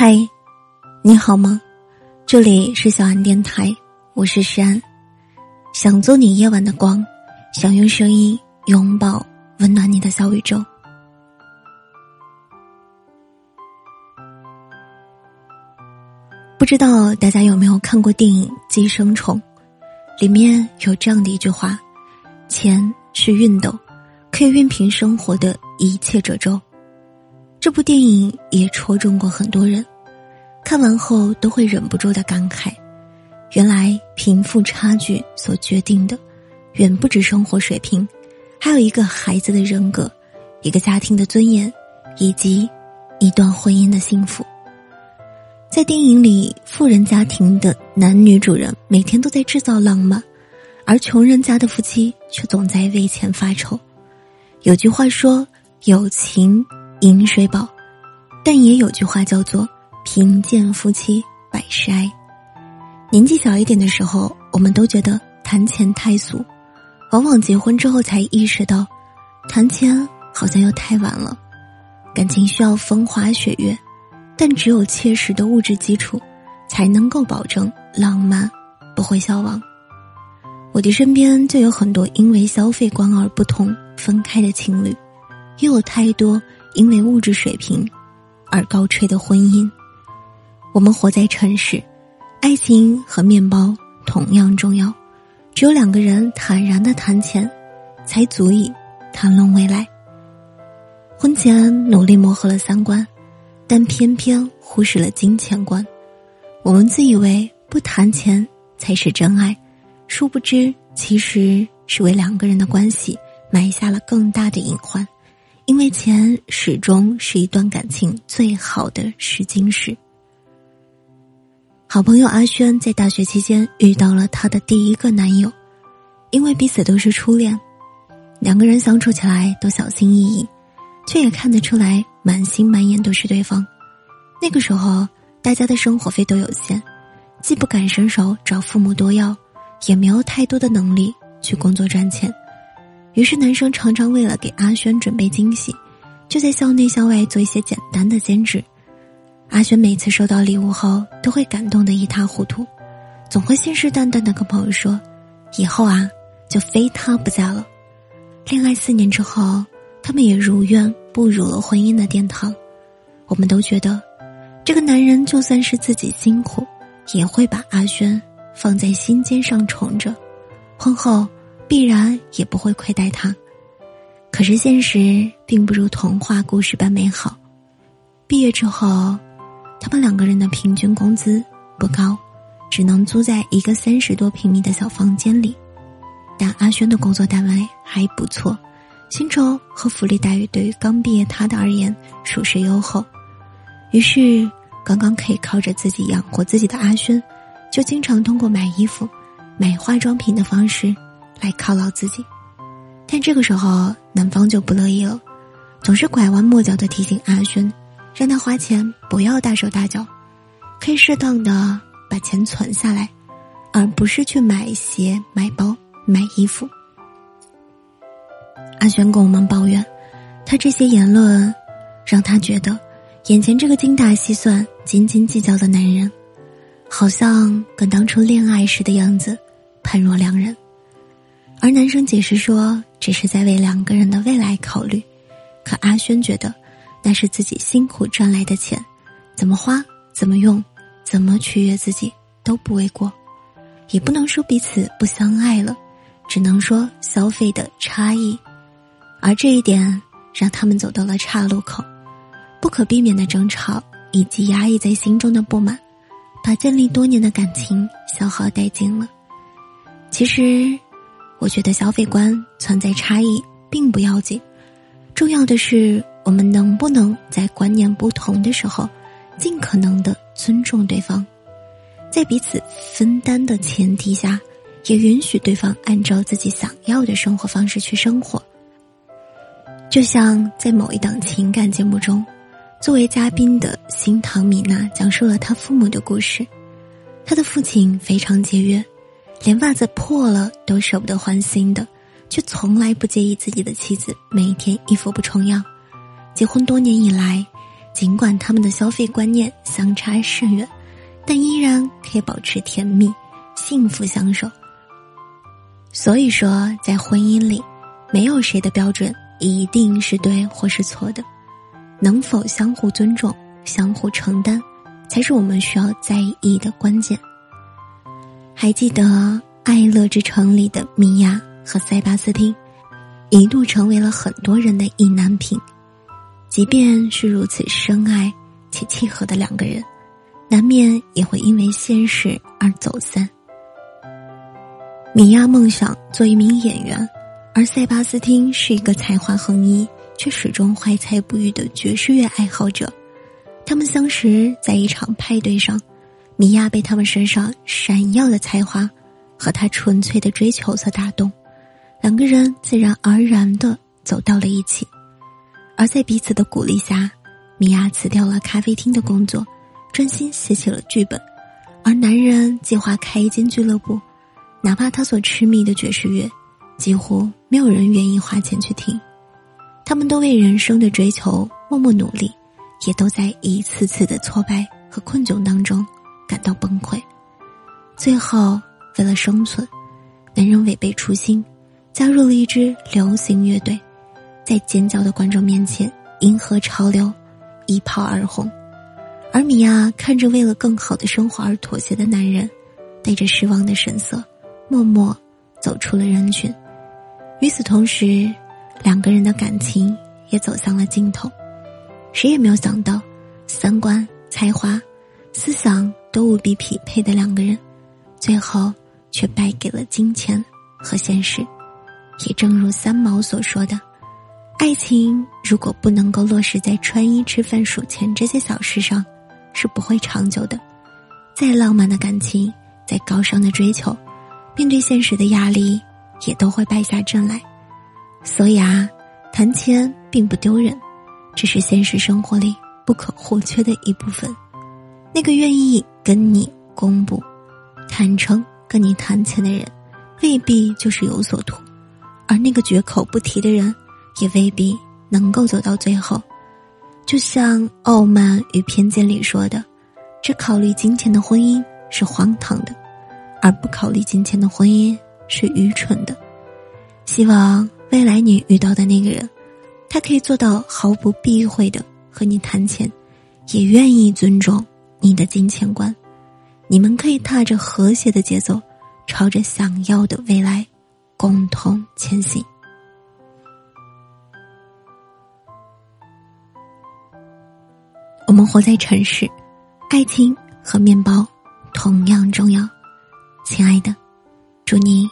嗨，你好吗？这里是小安电台，我是山，想做你夜晚的光，想用声音拥抱温暖你的小宇宙。不知道大家有没有看过电影《寄生虫》，里面有这样的一句话：“钱是熨斗，可以熨平生活的一切褶皱。”这部电影也戳中过很多人，看完后都会忍不住的感慨：原来贫富差距所决定的，远不止生活水平，还有一个孩子的人格，一个家庭的尊严，以及一段婚姻的幸福。在电影里，富人家庭的男女主人每天都在制造浪漫，而穷人家的夫妻却总在为钱发愁。有句话说：“友情。”饮水饱，但也有句话叫做“贫贱夫妻百事哀”。年纪小一点的时候，我们都觉得谈钱太俗，往往结婚之后才意识到，谈钱好像又太晚了。感情需要风花雪月，但只有切实的物质基础，才能够保证浪漫不会消亡。我的身边就有很多因为消费观而不同分开的情侣，又有太多。因为物质水平而高吹的婚姻，我们活在城市，爱情和面包同样重要。只有两个人坦然的谈钱，才足以谈论未来。婚前努力磨合了三观，但偏偏忽视了金钱观。我们自以为不谈钱才是真爱，殊不知其实是为两个人的关系埋下了更大的隐患。因为钱始终是一段感情最好的试金石。好朋友阿轩在大学期间遇到了她的第一个男友，因为彼此都是初恋，两个人相处起来都小心翼翼，却也看得出来满心满眼都是对方。那个时候，大家的生活费都有限，既不敢伸手找父母多要，也没有太多的能力去工作赚钱。于是，男生常常为了给阿轩准备惊喜，就在校内校外做一些简单的兼职。阿轩每次收到礼物后，都会感动得一塌糊涂，总会信誓旦旦的跟朋友说：“以后啊，就非他不嫁了。”恋爱四年之后，他们也如愿步入了婚姻的殿堂。我们都觉得，这个男人就算是自己辛苦，也会把阿轩放在心尖上宠着。婚后。必然也不会亏待他，可是现实并不如童话故事般美好。毕业之后，他们两个人的平均工资不高，只能租在一个三十多平米的小房间里。但阿轩的工作单位还不错，薪酬和福利待遇对于刚毕业他的而言属实优厚。于是，刚刚可以靠着自己养活自己的阿轩，就经常通过买衣服、买化妆品的方式。来犒劳自己，但这个时候男方就不乐意了，总是拐弯抹角的提醒阿轩，让他花钱不要大手大脚，可以适当的把钱存下来，而不是去买鞋、买包、买衣服。阿轩跟我们抱怨，他这些言论让他觉得，眼前这个精打细算、斤斤计较的男人，好像跟当初恋爱时的样子判若两人。而男生解释说，只是在为两个人的未来考虑。可阿轩觉得，那是自己辛苦赚来的钱，怎么花、怎么用、怎么取悦自己都不为过。也不能说彼此不相爱了，只能说消费的差异。而这一点让他们走到了岔路口，不可避免的争吵以及压抑在心中的不满，把建立多年的感情消耗殆尽了。其实。我觉得消费观存在差异并不要紧，重要的是我们能不能在观念不同的时候，尽可能的尊重对方，在彼此分担的前提下，也允许对方按照自己想要的生活方式去生活。就像在某一档情感节目中，作为嘉宾的新唐米娜讲述了她父母的故事，她的父亲非常节约。连袜子破了都舍不得换新的，却从来不介意自己的妻子每天衣服不重样。结婚多年以来，尽管他们的消费观念相差甚远，但依然可以保持甜蜜、幸福相守。所以说，在婚姻里，没有谁的标准一定是对或是错的，能否相互尊重、相互承担，才是我们需要在意的关键。还记得《爱乐之城》里的米娅和塞巴斯汀，一度成为了很多人的意难平。即便是如此深爱且契合的两个人，难免也会因为现实而走散。米娅梦想做一名演员，而塞巴斯汀是一个才华横溢却始终怀才不遇的爵士乐爱好者。他们相识在一场派对上，米娅被他们身上闪耀的才华和他纯粹的追求所打动，两个人自然而然的走到了一起。而在彼此的鼓励下，米娅辞掉了咖啡厅的工作，专心写起了剧本，而男人计划开一间俱乐部。哪怕他所痴迷的爵士乐，几乎没有人愿意花钱去听。他们都为人生的追求默默努力，也都在一次次的挫败和困窘当中感到崩溃。最后，为了生存，男人违背初心，加入了一支流行乐队，在尖叫的观众面前迎合潮流，一炮而红。而米娅看着为了更好的生活而妥协的男人，带着失望的神色。默默走出了人群，与此同时，两个人的感情也走向了尽头。谁也没有想到，三观、才华、思想都无比匹配的两个人，最后却败给了金钱和现实。也正如三毛所说的：“爱情如果不能够落实在穿衣、吃饭、数钱这些小事上，是不会长久的。再浪漫的感情，再高尚的追求。”面对现实的压力，也都会败下阵来。所以啊，谈钱并不丢人，只是现实生活里不可或缺的一部分。那个愿意跟你公布、坦诚跟你谈钱的人，未必就是有所图；而那个绝口不提的人，也未必能够走到最后。就像《傲慢与偏见》里说的：“只考虑金钱的婚姻是荒唐的。”而不考虑金钱的婚姻是愚蠢的。希望未来你遇到的那个人，他可以做到毫不避讳的和你谈钱，也愿意尊重你的金钱观。你们可以踏着和谐的节奏，朝着想要的未来共同前行。我们活在城市，爱情和面包同样重要。亲爱的，祝你，